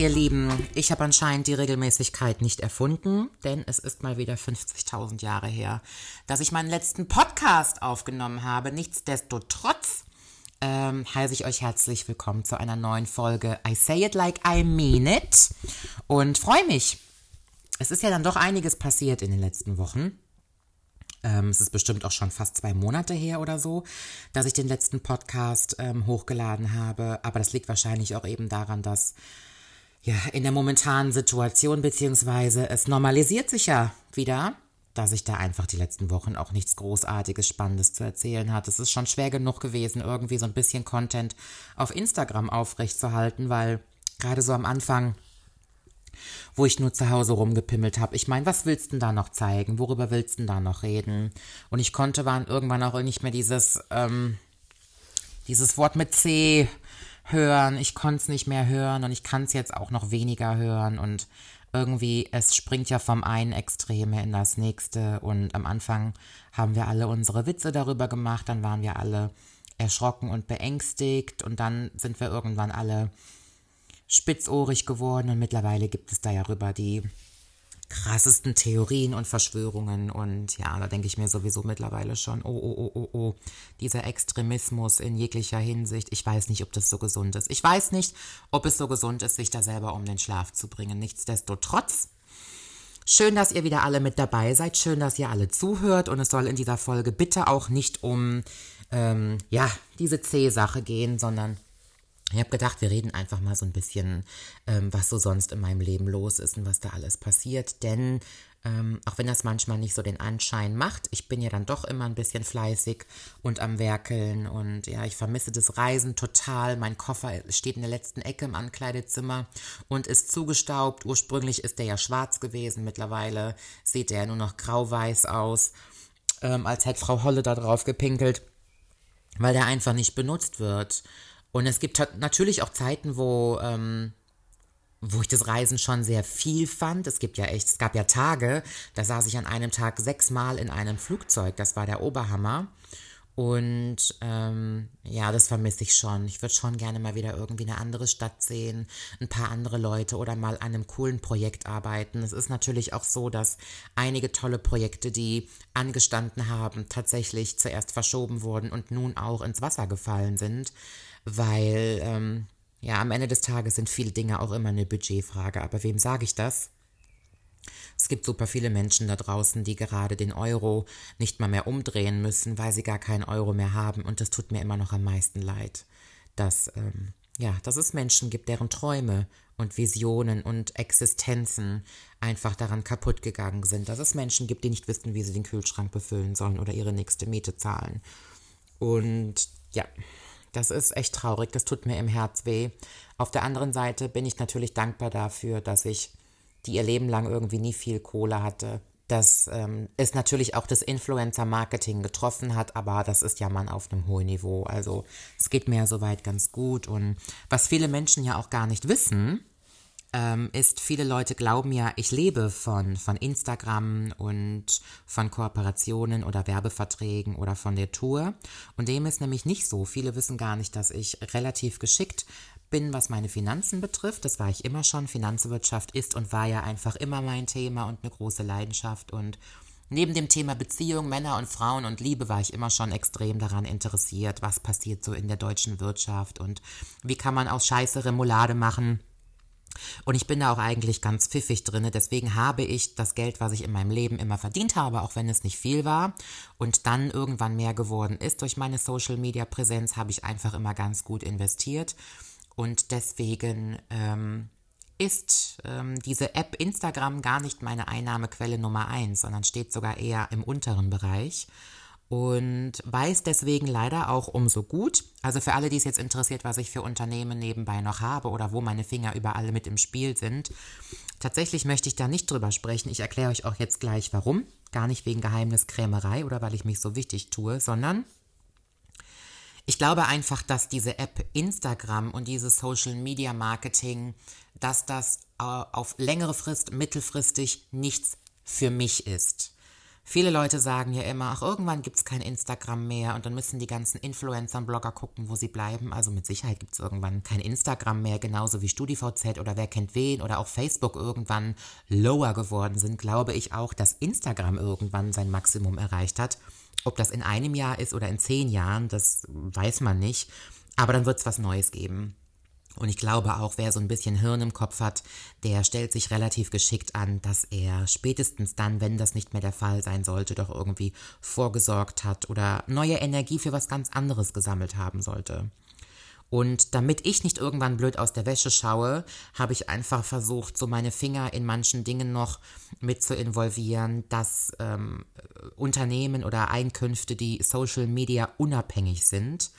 ihr Lieben, ich habe anscheinend die Regelmäßigkeit nicht erfunden, denn es ist mal wieder 50.000 Jahre her, dass ich meinen letzten Podcast aufgenommen habe. Nichtsdestotrotz ähm, heiße ich euch herzlich willkommen zu einer neuen Folge I Say It Like I Mean It und freue mich. Es ist ja dann doch einiges passiert in den letzten Wochen. Ähm, es ist bestimmt auch schon fast zwei Monate her oder so, dass ich den letzten Podcast ähm, hochgeladen habe. Aber das liegt wahrscheinlich auch eben daran, dass ja in der momentanen Situation beziehungsweise es normalisiert sich ja wieder, dass ich da einfach die letzten Wochen auch nichts Großartiges, Spannendes zu erzählen hat. Es ist schon schwer genug gewesen, irgendwie so ein bisschen Content auf Instagram aufrechtzuerhalten, weil gerade so am Anfang wo ich nur zu Hause rumgepimmelt habe. Ich meine, was willst du denn da noch zeigen? Worüber willst du denn da noch reden? Und ich konnte waren irgendwann auch nicht mehr dieses, ähm, dieses Wort mit C hören. Ich konnte es nicht mehr hören und ich kann es jetzt auch noch weniger hören. Und irgendwie, es springt ja vom einen Extreme in das nächste. Und am Anfang haben wir alle unsere Witze darüber gemacht, dann waren wir alle erschrocken und beängstigt. Und dann sind wir irgendwann alle spitzohrig geworden. Und mittlerweile gibt es da ja rüber die krassesten Theorien und Verschwörungen und ja, da denke ich mir sowieso mittlerweile schon, oh, oh, oh, oh, oh, dieser Extremismus in jeglicher Hinsicht, ich weiß nicht, ob das so gesund ist. Ich weiß nicht, ob es so gesund ist, sich da selber um den Schlaf zu bringen. Nichtsdestotrotz, schön, dass ihr wieder alle mit dabei seid, schön, dass ihr alle zuhört und es soll in dieser Folge bitte auch nicht um, ähm, ja, diese C-Sache gehen, sondern ich habe gedacht, wir reden einfach mal so ein bisschen, ähm, was so sonst in meinem Leben los ist und was da alles passiert. Denn ähm, auch wenn das manchmal nicht so den Anschein macht, ich bin ja dann doch immer ein bisschen fleißig und am Werkeln und ja, ich vermisse das Reisen total. Mein Koffer steht in der letzten Ecke im Ankleidezimmer und ist zugestaubt. Ursprünglich ist der ja schwarz gewesen, mittlerweile sieht der ja nur noch grau-weiß aus, ähm, als hätte Frau Holle da drauf gepinkelt, weil der einfach nicht benutzt wird. Und es gibt natürlich auch Zeiten, wo, ähm, wo ich das Reisen schon sehr viel fand. Es gibt ja echt, es gab ja Tage, da saß ich an einem Tag sechsmal in einem Flugzeug. Das war der Oberhammer. Und ähm, ja, das vermisse ich schon. Ich würde schon gerne mal wieder irgendwie eine andere Stadt sehen, ein paar andere Leute oder mal an einem coolen Projekt arbeiten. Es ist natürlich auch so, dass einige tolle Projekte, die angestanden haben, tatsächlich zuerst verschoben wurden und nun auch ins Wasser gefallen sind weil ähm, ja, am Ende des Tages sind viele Dinge auch immer eine Budgetfrage. Aber wem sage ich das? Es gibt super viele Menschen da draußen, die gerade den Euro nicht mal mehr umdrehen müssen, weil sie gar keinen Euro mehr haben. Und das tut mir immer noch am meisten leid, dass, ähm, ja, dass es Menschen gibt, deren Träume und Visionen und Existenzen einfach daran kaputt gegangen sind. Dass es Menschen gibt, die nicht wissen, wie sie den Kühlschrank befüllen sollen oder ihre nächste Miete zahlen. Und ja, das ist echt traurig, das tut mir im Herz weh. Auf der anderen Seite bin ich natürlich dankbar dafür, dass ich die ihr Leben lang irgendwie nie viel Kohle hatte. Dass ähm, es natürlich auch das Influencer-Marketing getroffen hat, aber das ist ja man auf einem hohen Niveau. Also es geht mir ja soweit ganz gut. Und was viele Menschen ja auch gar nicht wissen, ähm, ist, viele Leute glauben ja, ich lebe von, von Instagram und von Kooperationen oder Werbeverträgen oder von der Tour. Und dem ist nämlich nicht so. Viele wissen gar nicht, dass ich relativ geschickt bin, was meine Finanzen betrifft. Das war ich immer schon. Finanzwirtschaft ist und war ja einfach immer mein Thema und eine große Leidenschaft. Und neben dem Thema Beziehung, Männer und Frauen und Liebe war ich immer schon extrem daran interessiert, was passiert so in der deutschen Wirtschaft und wie kann man aus Scheiße Remoulade machen und ich bin da auch eigentlich ganz pfiffig drinne. Deswegen habe ich das Geld, was ich in meinem Leben immer verdient habe, auch wenn es nicht viel war und dann irgendwann mehr geworden ist durch meine Social Media Präsenz, habe ich einfach immer ganz gut investiert. Und deswegen ähm, ist ähm, diese App Instagram gar nicht meine Einnahmequelle Nummer eins, sondern steht sogar eher im unteren Bereich und weiß deswegen leider auch umso gut. Also für alle, die es jetzt interessiert, was ich für Unternehmen nebenbei noch habe oder wo meine Finger überall mit im Spiel sind. Tatsächlich möchte ich da nicht drüber sprechen. Ich erkläre euch auch jetzt gleich warum. Gar nicht wegen Geheimniskrämerei oder weil ich mich so wichtig tue, sondern ich glaube einfach, dass diese App Instagram und dieses Social Media Marketing, dass das äh, auf längere Frist, mittelfristig nichts für mich ist. Viele Leute sagen ja immer, ach, irgendwann gibt es kein Instagram mehr und dann müssen die ganzen Influencer und Blogger gucken, wo sie bleiben. Also mit Sicherheit gibt es irgendwann kein Instagram mehr, genauso wie StudiVZ oder wer kennt wen oder auch Facebook irgendwann lower geworden sind, glaube ich auch, dass Instagram irgendwann sein Maximum erreicht hat. Ob das in einem Jahr ist oder in zehn Jahren, das weiß man nicht. Aber dann wird es was Neues geben. Und ich glaube auch, wer so ein bisschen Hirn im Kopf hat, der stellt sich relativ geschickt an, dass er spätestens dann, wenn das nicht mehr der Fall sein sollte, doch irgendwie vorgesorgt hat oder neue Energie für was ganz anderes gesammelt haben sollte. Und damit ich nicht irgendwann blöd aus der Wäsche schaue, habe ich einfach versucht, so meine Finger in manchen Dingen noch mit zu involvieren, dass ähm, Unternehmen oder Einkünfte, die Social Media unabhängig sind,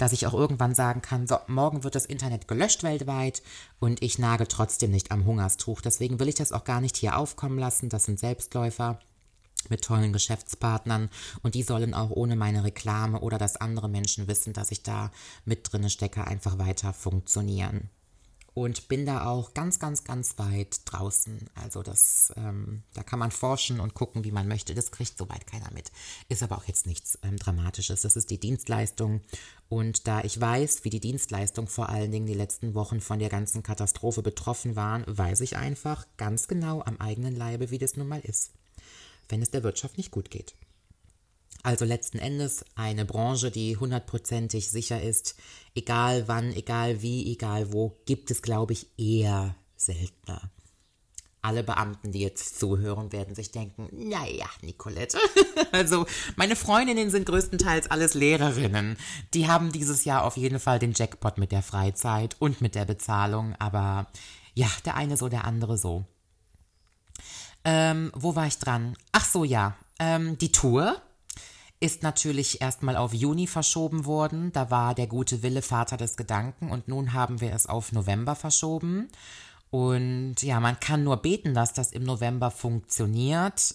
dass ich auch irgendwann sagen kann, so, morgen wird das Internet gelöscht weltweit und ich nage trotzdem nicht am Hungerstuch. Deswegen will ich das auch gar nicht hier aufkommen lassen. Das sind Selbstläufer mit tollen Geschäftspartnern und die sollen auch ohne meine Reklame oder dass andere Menschen wissen, dass ich da mit drinne stecke, einfach weiter funktionieren und bin da auch ganz, ganz, ganz weit draußen. Also das, ähm, da kann man forschen und gucken, wie man möchte. Das kriegt soweit keiner mit. Ist aber auch jetzt nichts ähm, Dramatisches. Das ist die Dienstleistung. Und da ich weiß, wie die Dienstleistung vor allen Dingen die letzten Wochen von der ganzen Katastrophe betroffen waren, weiß ich einfach ganz genau am eigenen Leibe, wie das nun mal ist, wenn es der Wirtschaft nicht gut geht. Also letzten Endes eine Branche, die hundertprozentig sicher ist, egal wann, egal wie, egal wo, gibt es, glaube ich, eher seltener. Alle Beamten, die jetzt zuhören, werden sich denken, naja, Nicolette. also meine Freundinnen sind größtenteils alles Lehrerinnen. Die haben dieses Jahr auf jeden Fall den Jackpot mit der Freizeit und mit der Bezahlung, aber ja, der eine so, der andere so. Ähm, wo war ich dran? Ach so, ja. Ähm, die Tour ist natürlich erstmal auf Juni verschoben worden. Da war der gute Wille Vater des Gedanken und nun haben wir es auf November verschoben. Und ja, man kann nur beten, dass das im November funktioniert.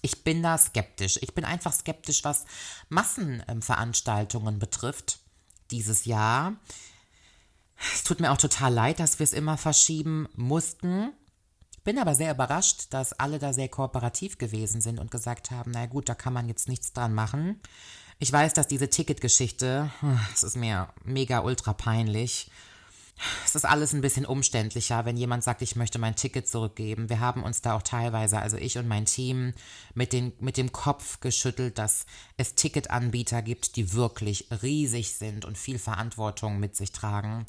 Ich bin da skeptisch. Ich bin einfach skeptisch, was Massenveranstaltungen betrifft dieses Jahr. Es tut mir auch total leid, dass wir es immer verschieben mussten. Bin aber sehr überrascht, dass alle da sehr kooperativ gewesen sind und gesagt haben, na gut, da kann man jetzt nichts dran machen. Ich weiß, dass diese Ticketgeschichte, es ist mir mega ultra peinlich. Es ist alles ein bisschen umständlicher, wenn jemand sagt, ich möchte mein Ticket zurückgeben. Wir haben uns da auch teilweise, also ich und mein Team, mit, den, mit dem Kopf geschüttelt, dass es Ticketanbieter gibt, die wirklich riesig sind und viel Verantwortung mit sich tragen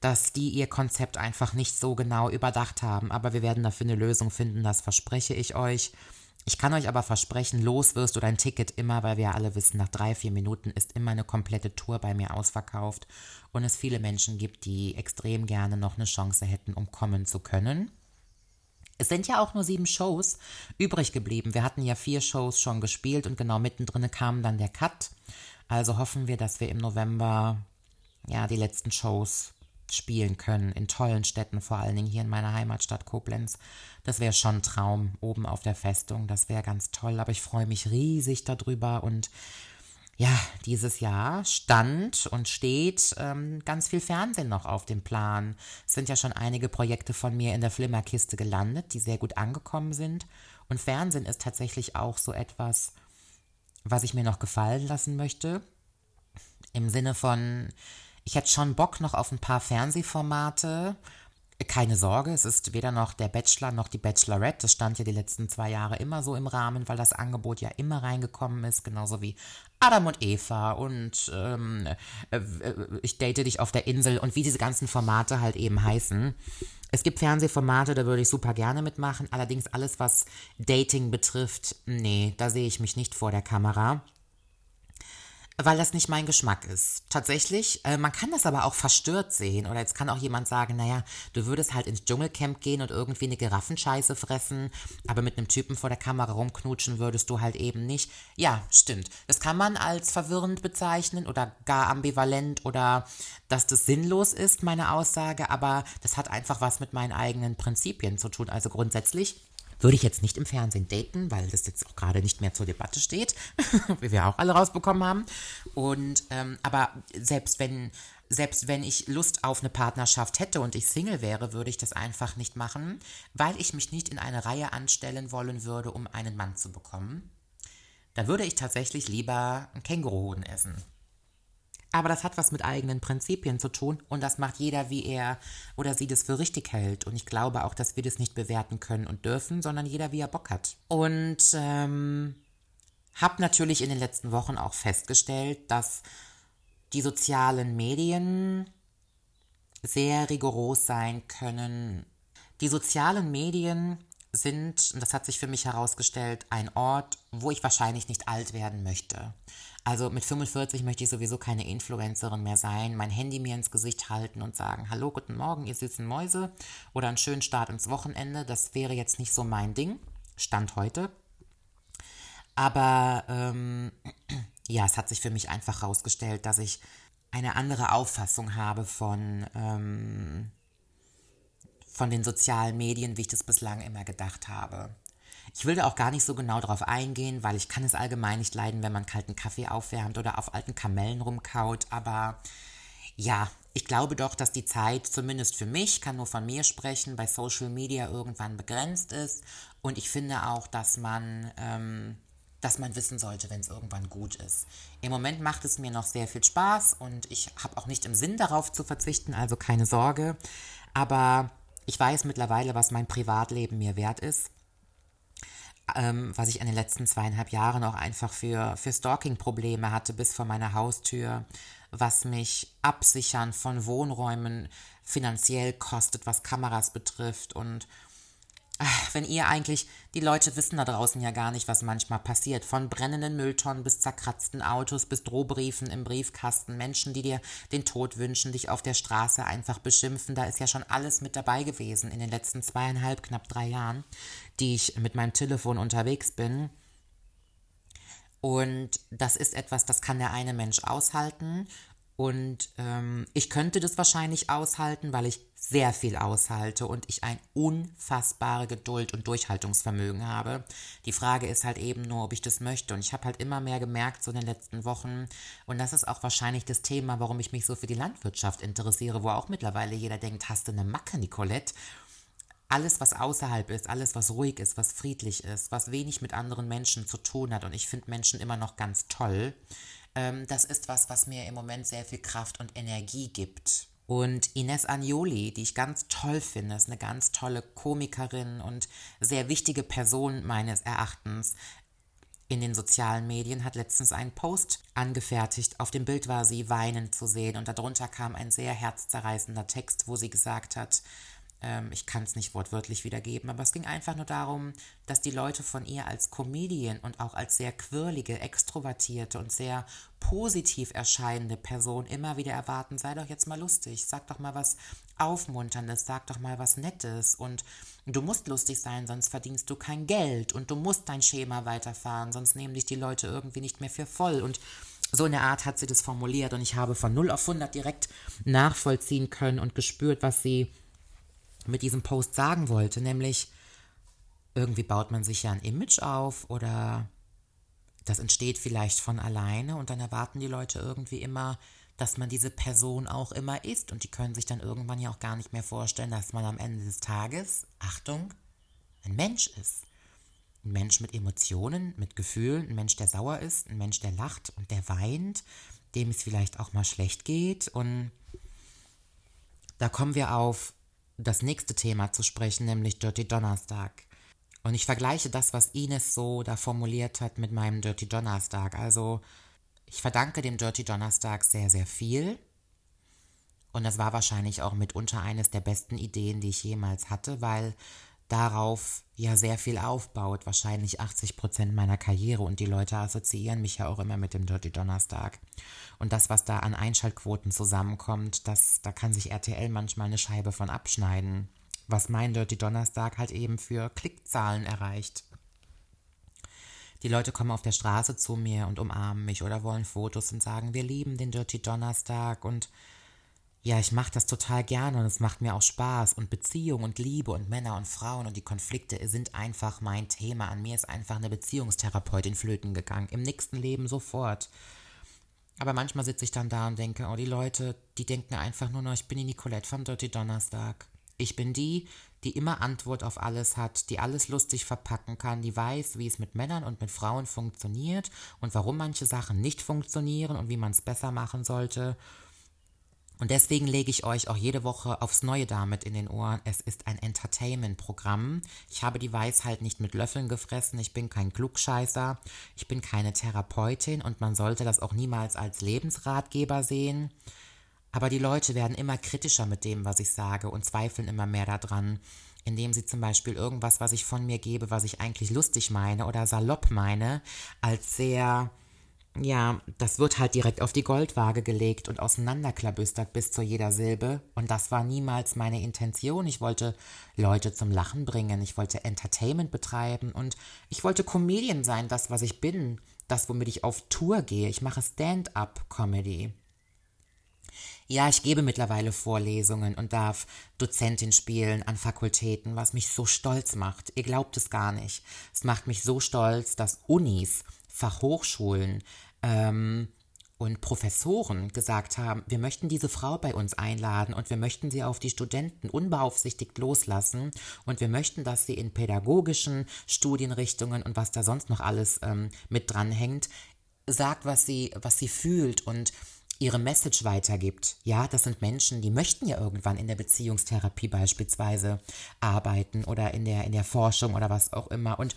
dass die ihr Konzept einfach nicht so genau überdacht haben. Aber wir werden dafür eine Lösung finden, das verspreche ich euch. Ich kann euch aber versprechen, los wirst du dein Ticket immer, weil wir alle wissen, nach drei, vier Minuten ist immer eine komplette Tour bei mir ausverkauft und es viele Menschen gibt, die extrem gerne noch eine Chance hätten, um kommen zu können. Es sind ja auch nur sieben Shows übrig geblieben. Wir hatten ja vier Shows schon gespielt und genau mittendrin kam dann der Cut. Also hoffen wir, dass wir im November ja die letzten Shows spielen können in tollen Städten, vor allen Dingen hier in meiner Heimatstadt Koblenz. Das wäre schon ein Traum oben auf der Festung, das wäre ganz toll, aber ich freue mich riesig darüber und ja, dieses Jahr stand und steht ähm, ganz viel Fernsehen noch auf dem Plan. Es sind ja schon einige Projekte von mir in der Flimmerkiste gelandet, die sehr gut angekommen sind. Und Fernsehen ist tatsächlich auch so etwas, was ich mir noch gefallen lassen möchte. Im Sinne von, ich hätte schon Bock noch auf ein paar Fernsehformate. Keine Sorge, es ist weder noch der Bachelor noch die Bachelorette. Das stand ja die letzten zwei Jahre immer so im Rahmen, weil das Angebot ja immer reingekommen ist, genauso wie Adam und Eva und ähm, äh, ich date dich auf der Insel und wie diese ganzen Formate halt eben heißen. Es gibt Fernsehformate, da würde ich super gerne mitmachen. Allerdings alles, was Dating betrifft, nee, da sehe ich mich nicht vor der Kamera weil das nicht mein Geschmack ist. Tatsächlich, äh, man kann das aber auch verstört sehen. Oder jetzt kann auch jemand sagen, naja, du würdest halt ins Dschungelcamp gehen und irgendwie eine Giraffenscheiße fressen, aber mit einem Typen vor der Kamera rumknutschen würdest du halt eben nicht. Ja, stimmt. Das kann man als verwirrend bezeichnen oder gar ambivalent oder dass das sinnlos ist, meine Aussage, aber das hat einfach was mit meinen eigenen Prinzipien zu tun. Also grundsätzlich Würde ich jetzt nicht im Fernsehen daten, weil das jetzt auch gerade nicht mehr zur Debatte steht, wie wir auch alle rausbekommen haben. Und ähm, aber selbst wenn selbst wenn ich Lust auf eine Partnerschaft hätte und ich Single wäre, würde ich das einfach nicht machen, weil ich mich nicht in eine Reihe anstellen wollen würde, um einen Mann zu bekommen. Da würde ich tatsächlich lieber einen Känguruhoden essen. Aber das hat was mit eigenen Prinzipien zu tun und das macht jeder, wie er oder sie das für richtig hält. Und ich glaube auch, dass wir das nicht bewerten können und dürfen, sondern jeder, wie er Bock hat. Und ähm, habe natürlich in den letzten Wochen auch festgestellt, dass die sozialen Medien sehr rigoros sein können. Die sozialen Medien sind, und das hat sich für mich herausgestellt, ein Ort, wo ich wahrscheinlich nicht alt werden möchte. Also mit 45 möchte ich sowieso keine Influencerin mehr sein, mein Handy mir ins Gesicht halten und sagen, hallo, guten Morgen, ihr süßen Mäuse oder einen schönen Start ins Wochenende. Das wäre jetzt nicht so mein Ding, Stand heute. Aber ähm, ja, es hat sich für mich einfach herausgestellt, dass ich eine andere Auffassung habe von, ähm, von den sozialen Medien, wie ich das bislang immer gedacht habe. Ich will da auch gar nicht so genau drauf eingehen, weil ich kann es allgemein nicht leiden, wenn man kalten Kaffee aufwärmt oder auf alten Kamellen rumkaut. Aber ja, ich glaube doch, dass die Zeit, zumindest für mich, kann nur von mir sprechen, bei Social Media irgendwann begrenzt ist. Und ich finde auch, dass man, ähm, dass man wissen sollte, wenn es irgendwann gut ist. Im Moment macht es mir noch sehr viel Spaß und ich habe auch nicht im Sinn darauf zu verzichten, also keine Sorge. Aber ich weiß mittlerweile, was mein Privatleben mir wert ist ähm, was ich in den letzten zweieinhalb Jahren auch einfach für, für Stalking-Probleme hatte bis vor meiner Haustür, was mich absichern von Wohnräumen finanziell kostet, was Kameras betrifft und wenn ihr eigentlich, die Leute wissen da draußen ja gar nicht, was manchmal passiert. Von brennenden Mülltonnen bis zerkratzten Autos, bis Drohbriefen im Briefkasten, Menschen, die dir den Tod wünschen, dich auf der Straße einfach beschimpfen. Da ist ja schon alles mit dabei gewesen in den letzten zweieinhalb, knapp drei Jahren, die ich mit meinem Telefon unterwegs bin. Und das ist etwas, das kann der eine Mensch aushalten und ähm, ich könnte das wahrscheinlich aushalten, weil ich sehr viel aushalte und ich ein unfassbare Geduld und Durchhaltungsvermögen habe. Die Frage ist halt eben nur, ob ich das möchte. Und ich habe halt immer mehr gemerkt, so in den letzten Wochen, und das ist auch wahrscheinlich das Thema, warum ich mich so für die Landwirtschaft interessiere, wo auch mittlerweile jeder denkt, hast du eine Macke, Nicolette? alles, was außerhalb ist, alles, was ruhig ist, was friedlich ist, was wenig mit anderen Menschen zu tun hat, und ich finde Menschen immer noch ganz toll, ähm, das ist was, was mir im Moment sehr viel Kraft und Energie gibt. Und Ines Agnoli, die ich ganz toll finde, ist eine ganz tolle Komikerin und sehr wichtige Person meines Erachtens in den sozialen Medien, hat letztens einen Post angefertigt. Auf dem Bild war sie weinend zu sehen und darunter kam ein sehr herzzerreißender Text, wo sie gesagt hat, ähm, ich kann es nicht wortwörtlich wiedergeben, aber es ging einfach nur darum, dass die Leute von ihr als Comedian und auch als sehr quirlige, extrovertierte und sehr positiv erscheinende Person immer wieder erwarten, sei doch jetzt mal lustig, sag doch mal was Aufmunterndes, sag doch mal was Nettes und du musst lustig sein, sonst verdienst du kein Geld und du musst dein Schema weiterfahren, sonst nehmen dich die Leute irgendwie nicht mehr für voll und so in der Art hat sie das formuliert und ich habe von 0 auf 100 direkt nachvollziehen können und gespürt, was sie mit diesem Post sagen wollte, nämlich irgendwie baut man sich ja ein Image auf oder das entsteht vielleicht von alleine und dann erwarten die Leute irgendwie immer, dass man diese Person auch immer ist und die können sich dann irgendwann ja auch gar nicht mehr vorstellen, dass man am Ende des Tages, Achtung, ein Mensch ist. Ein Mensch mit Emotionen, mit Gefühlen, ein Mensch, der sauer ist, ein Mensch, der lacht und der weint, dem es vielleicht auch mal schlecht geht und da kommen wir auf das nächste Thema zu sprechen, nämlich Dirty Donnerstag. Und ich vergleiche das, was Ines so da formuliert hat, mit meinem Dirty Donnerstag. Also ich verdanke dem Dirty Donnerstag sehr, sehr viel. Und das war wahrscheinlich auch mitunter eines der besten Ideen, die ich jemals hatte, weil darauf ja sehr viel aufbaut, wahrscheinlich 80 Prozent meiner Karriere und die Leute assoziieren mich ja auch immer mit dem Dirty Donnerstag. Und das, was da an Einschaltquoten zusammenkommt, das, da kann sich RTL manchmal eine Scheibe von abschneiden, was mein Dirty Donnerstag halt eben für Klickzahlen erreicht. Die Leute kommen auf der Straße zu mir und umarmen mich oder wollen Fotos und sagen, wir lieben den Dirty Donnerstag und ja, ich mache das total gerne und es macht mir auch Spaß und Beziehung und Liebe und Männer und Frauen und die Konflikte sind einfach mein Thema. An mir ist einfach eine Beziehungstherapeutin flöten gegangen. Im nächsten Leben sofort. Aber manchmal sitze ich dann da und denke, oh, die Leute, die denken einfach nur noch, ich bin die Nicolette vom Dirty Donnerstag. Ich bin die, die immer Antwort auf alles hat, die alles lustig verpacken kann, die weiß, wie es mit Männern und mit Frauen funktioniert und warum manche Sachen nicht funktionieren und wie man es besser machen sollte. Und deswegen lege ich euch auch jede Woche aufs Neue damit in den Ohren. Es ist ein Entertainment-Programm. Ich habe die Weisheit nicht mit Löffeln gefressen. Ich bin kein Klugscheißer. Ich bin keine Therapeutin und man sollte das auch niemals als Lebensratgeber sehen. Aber die Leute werden immer kritischer mit dem, was ich sage und zweifeln immer mehr daran, indem sie zum Beispiel irgendwas, was ich von mir gebe, was ich eigentlich lustig meine oder salopp meine, als sehr, ja, das wird halt direkt auf die Goldwaage gelegt und auseinanderklabüstert bis zu jeder Silbe. Und das war niemals meine Intention. Ich wollte Leute zum Lachen bringen, ich wollte Entertainment betreiben und ich wollte Comedian sein, das, was ich bin, das, womit ich auf Tour gehe. Ich mache Stand-up-Comedy. Ja, ich gebe mittlerweile Vorlesungen und darf Dozentin spielen an Fakultäten, was mich so stolz macht. Ihr glaubt es gar nicht. Es macht mich so stolz, dass Unis, Fachhochschulen ähm, und Professoren gesagt haben, wir möchten diese Frau bei uns einladen und wir möchten sie auf die Studenten unbeaufsichtigt loslassen und wir möchten, dass sie in pädagogischen Studienrichtungen und was da sonst noch alles ähm, mit dranhängt, sagt, was sie, was sie fühlt und ihre Message weitergibt. Ja, das sind Menschen, die möchten ja irgendwann in der Beziehungstherapie beispielsweise arbeiten oder in der, in der Forschung oder was auch immer. Und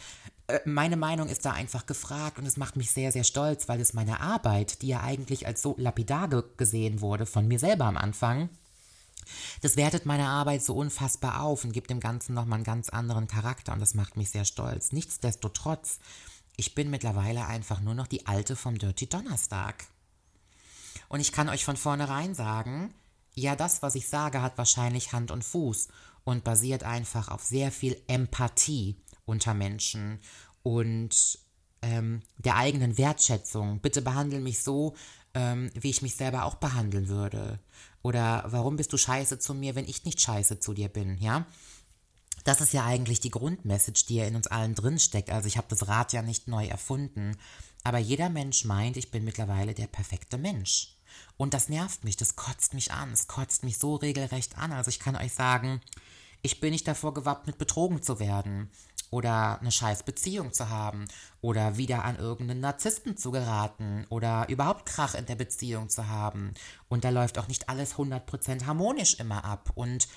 meine Meinung ist da einfach gefragt und es macht mich sehr, sehr stolz, weil es meine Arbeit, die ja eigentlich als so lapidar gesehen wurde von mir selber am Anfang, das wertet meine Arbeit so unfassbar auf und gibt dem Ganzen nochmal einen ganz anderen Charakter und das macht mich sehr stolz. Nichtsdestotrotz, ich bin mittlerweile einfach nur noch die Alte vom Dirty Donnerstag. Und ich kann euch von vornherein sagen, ja, das, was ich sage, hat wahrscheinlich Hand und Fuß und basiert einfach auf sehr viel Empathie unter Menschen und ähm, der eigenen Wertschätzung. Bitte behandle mich so, ähm, wie ich mich selber auch behandeln würde. Oder warum bist du scheiße zu mir, wenn ich nicht scheiße zu dir bin, ja? Das ist ja eigentlich die Grundmessage, die ja in uns allen drinsteckt. Also ich habe das Rad ja nicht neu erfunden. Aber jeder Mensch meint, ich bin mittlerweile der perfekte Mensch. Und das nervt mich, das kotzt mich an, es kotzt mich so regelrecht an. Also ich kann euch sagen, ich bin nicht davor gewappnet, betrogen zu werden oder eine scheiß Beziehung zu haben oder wieder an irgendeinen Narzissten zu geraten oder überhaupt Krach in der Beziehung zu haben. Und da läuft auch nicht alles 100% harmonisch immer ab und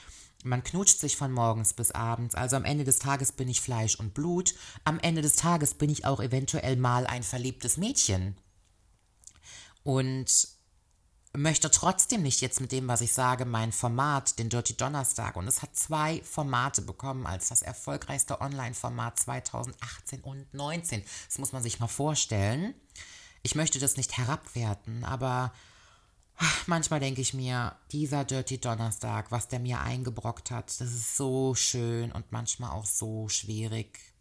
man knutscht sich von morgens bis abends. Also am Ende des Tages bin ich Fleisch und Blut. Am Ende des Tages bin ich auch eventuell mal ein verliebtes Mädchen. Und möchte trotzdem nicht jetzt mit dem, was ich sage, mein Format, den Dirty Donnerstag, und es hat zwei Formate bekommen als das erfolgreichste Online-Format 2018 und 2019. Das muss man sich mal vorstellen. Ich möchte das nicht herabwerten, aber manchmal denke ich mir, dieser Dirty Donnerstag, was der mir eingebrockt hat, das ist so schön und manchmal auch so schwierig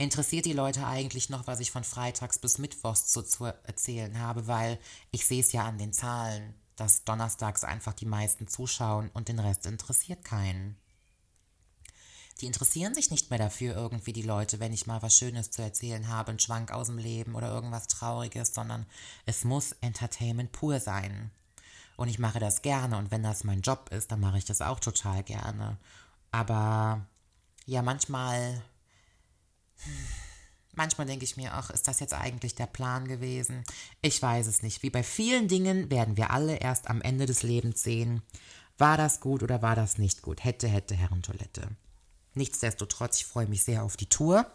interessiert die Leute eigentlich noch, was ich von Freitags bis Mittwochs so zu erzählen habe, weil ich sehe es ja an den Zahlen, dass Donnerstags einfach die meisten zuschauen und den Rest interessiert keinen. Die interessieren sich nicht mehr dafür irgendwie die Leute, wenn ich mal was Schönes zu erzählen habe, einen Schwank aus dem Leben oder irgendwas Trauriges, sondern es muss Entertainment pur sein. Und ich mache das gerne und wenn das mein Job ist, dann mache ich das auch total gerne. Aber ja, manchmal Manchmal denke ich mir, ach, ist das jetzt eigentlich der Plan gewesen? Ich weiß es nicht. Wie bei vielen Dingen werden wir alle erst am Ende des Lebens sehen, war das gut oder war das nicht gut? Hätte, hätte, Herrentoilette. Nichtsdestotrotz, ich freue mich sehr auf die Tour.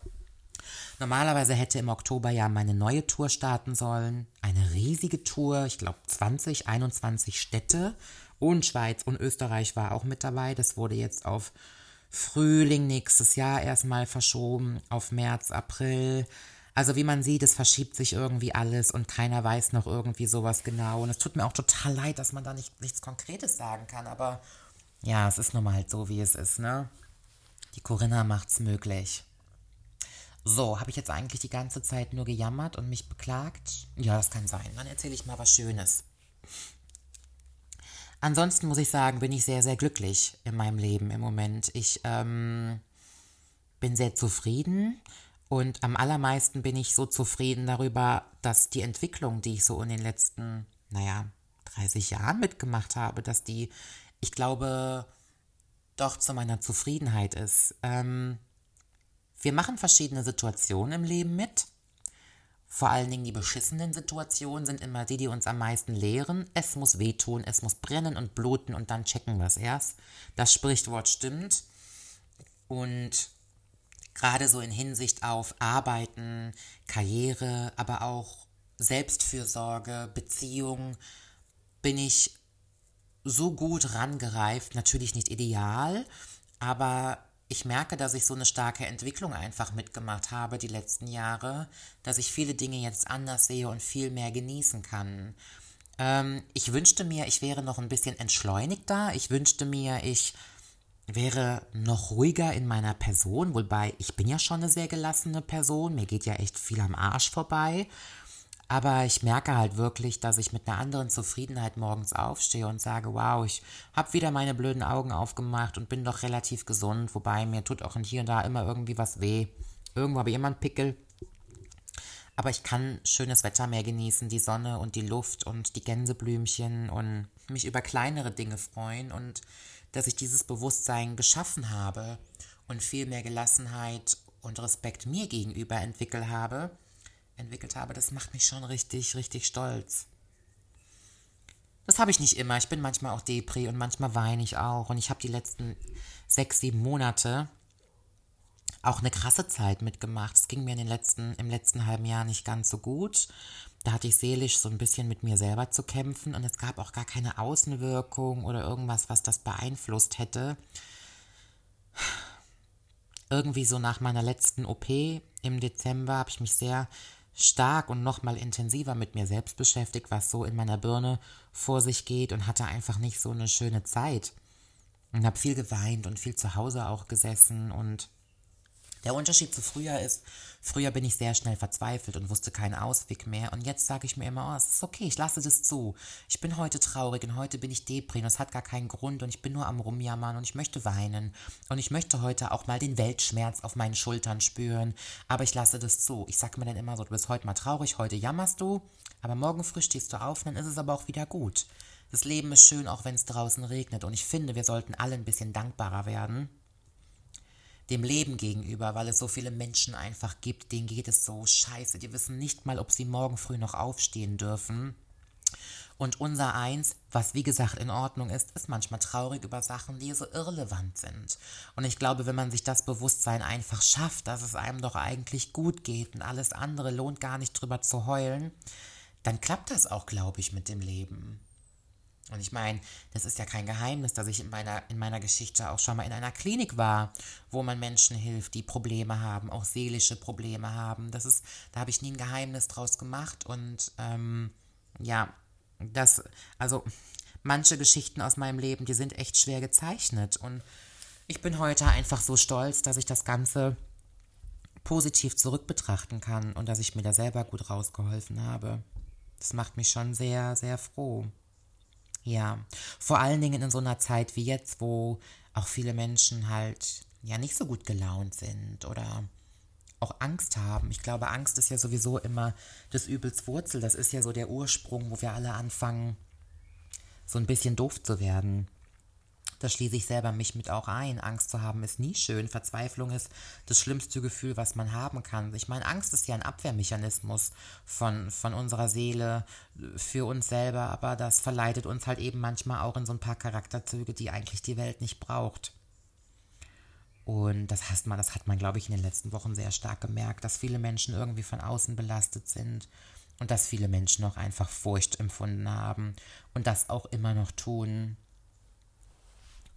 Normalerweise hätte im Oktober ja meine neue Tour starten sollen. Eine riesige Tour, ich glaube 20, 21 Städte und Schweiz und Österreich war auch mit dabei. Das wurde jetzt auf Frühling nächstes Jahr erstmal verschoben auf März, April. Also wie man sieht, es verschiebt sich irgendwie alles und keiner weiß noch irgendwie sowas genau. Und es tut mir auch total leid, dass man da nicht, nichts Konkretes sagen kann. Aber ja, es ist nun mal halt so, wie es ist, ne? Die Corinna macht's möglich. So, habe ich jetzt eigentlich die ganze Zeit nur gejammert und mich beklagt? Ja, das kann sein. Dann erzähle ich mal was Schönes. Ansonsten muss ich sagen, bin ich sehr, sehr glücklich in meinem Leben im Moment. Ich ähm, bin sehr zufrieden und am allermeisten bin ich so zufrieden darüber, dass die Entwicklung, die ich so in den letzten, naja, 30 Jahren mitgemacht habe, dass die, ich glaube, doch zu meiner Zufriedenheit ist. Ähm, wir machen verschiedene Situationen im Leben mit. Vor allen Dingen die beschissenen Situationen sind immer die, die uns am meisten lehren. Es muss wehtun, es muss brennen und bluten und dann checken wir es erst. Das Sprichwort stimmt. Und gerade so in Hinsicht auf Arbeiten, Karriere, aber auch Selbstfürsorge, Beziehung, bin ich so gut rangereift, natürlich nicht ideal, aber ich merke, dass ich so eine starke Entwicklung einfach mitgemacht habe die letzten Jahre, dass ich viele Dinge jetzt anders sehe und viel mehr genießen kann. Ähm, ich wünschte mir, ich wäre noch ein bisschen entschleunigter. Ich wünschte mir, ich wäre noch ruhiger in meiner Person, wobei ich bin ja schon eine sehr gelassene Person. Mir geht ja echt viel am Arsch vorbei. Aber ich merke halt wirklich, dass ich mit einer anderen Zufriedenheit morgens aufstehe und sage, wow, ich habe wieder meine blöden Augen aufgemacht und bin doch relativ gesund, wobei mir tut auch hier und da immer irgendwie was weh. Irgendwo habe ich immer einen Pickel. Aber ich kann schönes Wetter mehr genießen, die Sonne und die Luft und die Gänseblümchen und mich über kleinere Dinge freuen und dass ich dieses Bewusstsein geschaffen habe und viel mehr Gelassenheit und Respekt mir gegenüber entwickelt habe entwickelt habe, das macht mich schon richtig, richtig stolz. Das habe ich nicht immer. Ich bin manchmal auch Depri und manchmal weine ich auch. Und ich habe die letzten sechs, sieben Monate auch eine krasse Zeit mitgemacht. Es ging mir in den letzten, im letzten halben Jahr nicht ganz so gut. Da hatte ich seelisch so ein bisschen mit mir selber zu kämpfen und es gab auch gar keine Außenwirkung oder irgendwas, was das beeinflusst hätte. Irgendwie so nach meiner letzten OP im Dezember habe ich mich sehr stark und nochmal intensiver mit mir selbst beschäftigt, was so in meiner Birne vor sich geht und hatte einfach nicht so eine schöne Zeit. Und habe viel geweint und viel zu Hause auch gesessen und der Unterschied zu früher ist, früher bin ich sehr schnell verzweifelt und wusste keinen Ausweg mehr. Und jetzt sage ich mir immer, oh, es ist okay, ich lasse das zu. Ich bin heute traurig und heute bin ich deprim es hat gar keinen Grund und ich bin nur am Rumjammern und ich möchte weinen. Und ich möchte heute auch mal den Weltschmerz auf meinen Schultern spüren. Aber ich lasse das zu. Ich sage mir dann immer so, du bist heute mal traurig, heute jammerst du, aber morgen früh stehst du auf dann ist es aber auch wieder gut. Das Leben ist schön, auch wenn es draußen regnet. Und ich finde, wir sollten alle ein bisschen dankbarer werden dem Leben gegenüber, weil es so viele Menschen einfach gibt, denen geht es so scheiße. Die wissen nicht mal, ob sie morgen früh noch aufstehen dürfen. Und unser Eins, was wie gesagt in Ordnung ist, ist manchmal traurig über Sachen, die so irrelevant sind. Und ich glaube, wenn man sich das Bewusstsein einfach schafft, dass es einem doch eigentlich gut geht und alles andere lohnt gar nicht drüber zu heulen, dann klappt das auch, glaube ich, mit dem Leben. Und ich meine, das ist ja kein Geheimnis, dass ich in meiner, in meiner Geschichte auch schon mal in einer Klinik war, wo man Menschen hilft, die Probleme haben, auch seelische Probleme haben. Das ist, da habe ich nie ein Geheimnis draus gemacht. Und ähm, ja, das, also manche Geschichten aus meinem Leben, die sind echt schwer gezeichnet. Und ich bin heute einfach so stolz, dass ich das Ganze positiv zurückbetrachten kann und dass ich mir da selber gut rausgeholfen habe. Das macht mich schon sehr, sehr froh. Ja, vor allen Dingen in so einer Zeit wie jetzt, wo auch viele Menschen halt ja nicht so gut gelaunt sind oder auch Angst haben. Ich glaube, Angst ist ja sowieso immer das Übels Wurzel. Das ist ja so der Ursprung, wo wir alle anfangen, so ein bisschen doof zu werden. Da schließe ich selber mich mit auch ein. Angst zu haben ist nie schön. Verzweiflung ist das schlimmste Gefühl, was man haben kann. Ich meine, Angst ist ja ein Abwehrmechanismus von, von unserer Seele für uns selber, aber das verleitet uns halt eben manchmal auch in so ein paar Charakterzüge, die eigentlich die Welt nicht braucht. Und das heißt man, das hat man, glaube ich, in den letzten Wochen sehr stark gemerkt, dass viele Menschen irgendwie von außen belastet sind und dass viele Menschen auch einfach Furcht empfunden haben und das auch immer noch tun.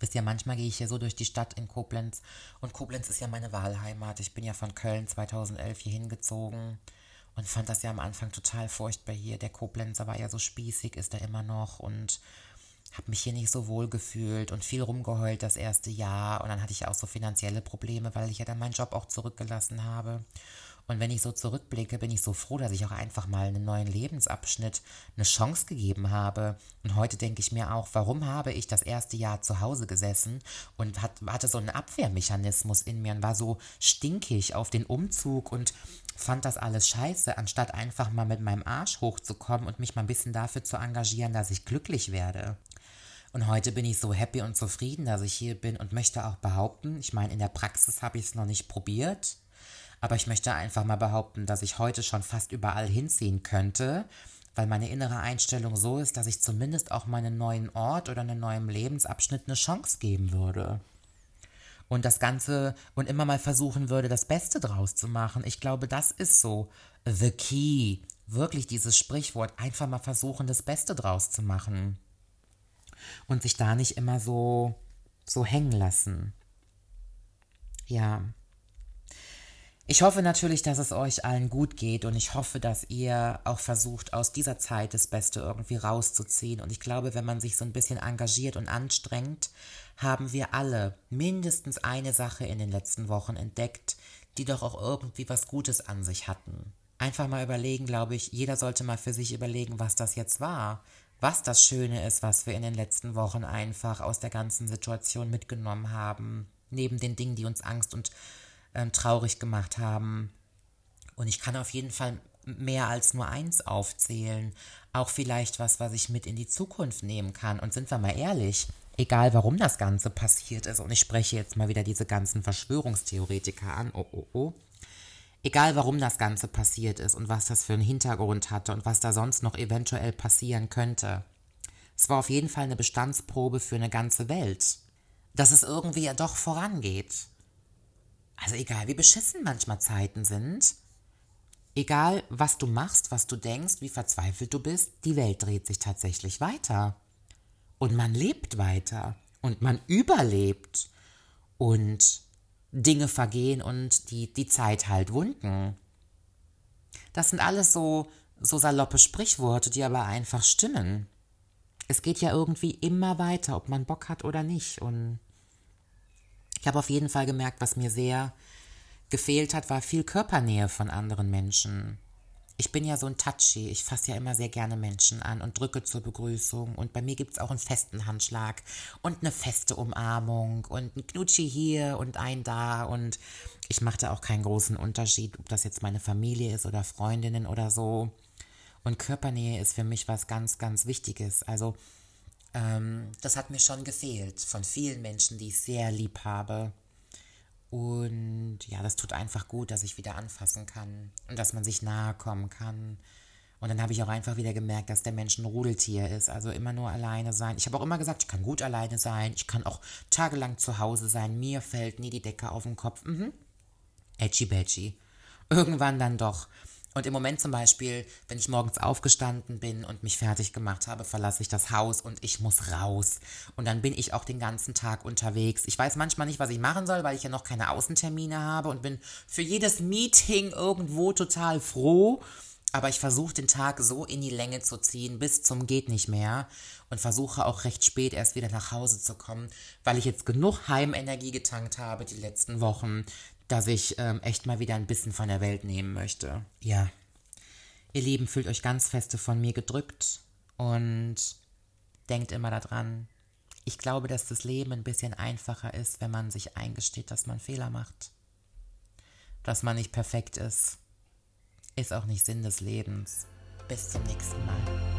Wisst ihr, manchmal gehe ich hier so durch die Stadt in Koblenz und Koblenz ist ja meine Wahlheimat. Ich bin ja von Köln 2011 hier hingezogen und fand das ja am Anfang total furchtbar hier. Der Koblenzer war ja so spießig, ist er immer noch und habe mich hier nicht so wohl gefühlt und viel rumgeheult das erste Jahr und dann hatte ich auch so finanzielle Probleme, weil ich ja dann meinen Job auch zurückgelassen habe. Und wenn ich so zurückblicke, bin ich so froh, dass ich auch einfach mal einen neuen Lebensabschnitt eine Chance gegeben habe. Und heute denke ich mir auch, warum habe ich das erste Jahr zu Hause gesessen und hat, hatte so einen Abwehrmechanismus in mir und war so stinkig auf den Umzug und fand das alles scheiße, anstatt einfach mal mit meinem Arsch hochzukommen und mich mal ein bisschen dafür zu engagieren, dass ich glücklich werde. Und heute bin ich so happy und zufrieden, dass ich hier bin und möchte auch behaupten, ich meine, in der Praxis habe ich es noch nicht probiert, aber ich möchte einfach mal behaupten, dass ich heute schon fast überall hinziehen könnte, weil meine innere Einstellung so ist, dass ich zumindest auch meinen neuen Ort oder einen neuen Lebensabschnitt eine Chance geben würde. Und das Ganze und immer mal versuchen würde, das Beste draus zu machen. Ich glaube, das ist so the key. Wirklich dieses Sprichwort, einfach mal versuchen, das Beste draus zu machen. Und sich da nicht immer so, so hängen lassen. Ja. Ich hoffe natürlich, dass es euch allen gut geht und ich hoffe, dass ihr auch versucht, aus dieser Zeit das Beste irgendwie rauszuziehen. Und ich glaube, wenn man sich so ein bisschen engagiert und anstrengt, haben wir alle mindestens eine Sache in den letzten Wochen entdeckt, die doch auch irgendwie was Gutes an sich hatten. Einfach mal überlegen, glaube ich, jeder sollte mal für sich überlegen, was das jetzt war, was das Schöne ist, was wir in den letzten Wochen einfach aus der ganzen Situation mitgenommen haben, neben den Dingen, die uns Angst und ähm, traurig gemacht haben. Und ich kann auf jeden Fall mehr als nur eins aufzählen. Auch vielleicht was, was ich mit in die Zukunft nehmen kann. Und sind wir mal ehrlich, egal warum das Ganze passiert ist, und ich spreche jetzt mal wieder diese ganzen Verschwörungstheoretiker an, oh oh oh, egal warum das Ganze passiert ist und was das für einen Hintergrund hatte und was da sonst noch eventuell passieren könnte. Es war auf jeden Fall eine Bestandsprobe für eine ganze Welt. Dass es irgendwie ja doch vorangeht. Also egal, wie beschissen manchmal Zeiten sind, egal was du machst, was du denkst, wie verzweifelt du bist, die Welt dreht sich tatsächlich weiter. Und man lebt weiter. Und man überlebt. Und Dinge vergehen und die, die Zeit halt wunden. Das sind alles so, so saloppe Sprichworte, die aber einfach stimmen. Es geht ja irgendwie immer weiter, ob man Bock hat oder nicht. Und ich habe auf jeden Fall gemerkt, was mir sehr gefehlt hat, war viel Körpernähe von anderen Menschen. Ich bin ja so ein Touchy. Ich fasse ja immer sehr gerne Menschen an und drücke zur Begrüßung. Und bei mir gibt es auch einen festen Handschlag und eine feste Umarmung und ein Knutschi hier und ein da. Und ich machte auch keinen großen Unterschied, ob das jetzt meine Familie ist oder Freundinnen oder so. Und Körpernähe ist für mich was ganz, ganz Wichtiges. Also ähm, das hat mir schon gefehlt von vielen Menschen, die ich sehr lieb habe. Und ja, das tut einfach gut, dass ich wieder anfassen kann und dass man sich nahe kommen kann. Und dann habe ich auch einfach wieder gemerkt, dass der Mensch ein Rudeltier ist, also immer nur alleine sein. Ich habe auch immer gesagt, ich kann gut alleine sein, ich kann auch tagelang zu Hause sein, mir fällt nie die Decke auf den Kopf. Mhm. Edgy badgy. Irgendwann dann doch. Und im Moment zum Beispiel, wenn ich morgens aufgestanden bin und mich fertig gemacht habe, verlasse ich das Haus und ich muss raus. Und dann bin ich auch den ganzen Tag unterwegs. Ich weiß manchmal nicht, was ich machen soll, weil ich ja noch keine Außentermine habe und bin für jedes Meeting irgendwo total froh. Aber ich versuche den Tag so in die Länge zu ziehen, bis zum geht nicht mehr. Und versuche auch recht spät erst wieder nach Hause zu kommen, weil ich jetzt genug Heimenergie getankt habe die letzten Wochen, dass ich ähm, echt mal wieder ein bisschen von der Welt nehmen möchte. Ja. Ihr Lieben, fühlt euch ganz feste von mir gedrückt und denkt immer daran, ich glaube, dass das Leben ein bisschen einfacher ist, wenn man sich eingesteht, dass man Fehler macht. Dass man nicht perfekt ist, ist auch nicht Sinn des Lebens. Bis zum nächsten Mal.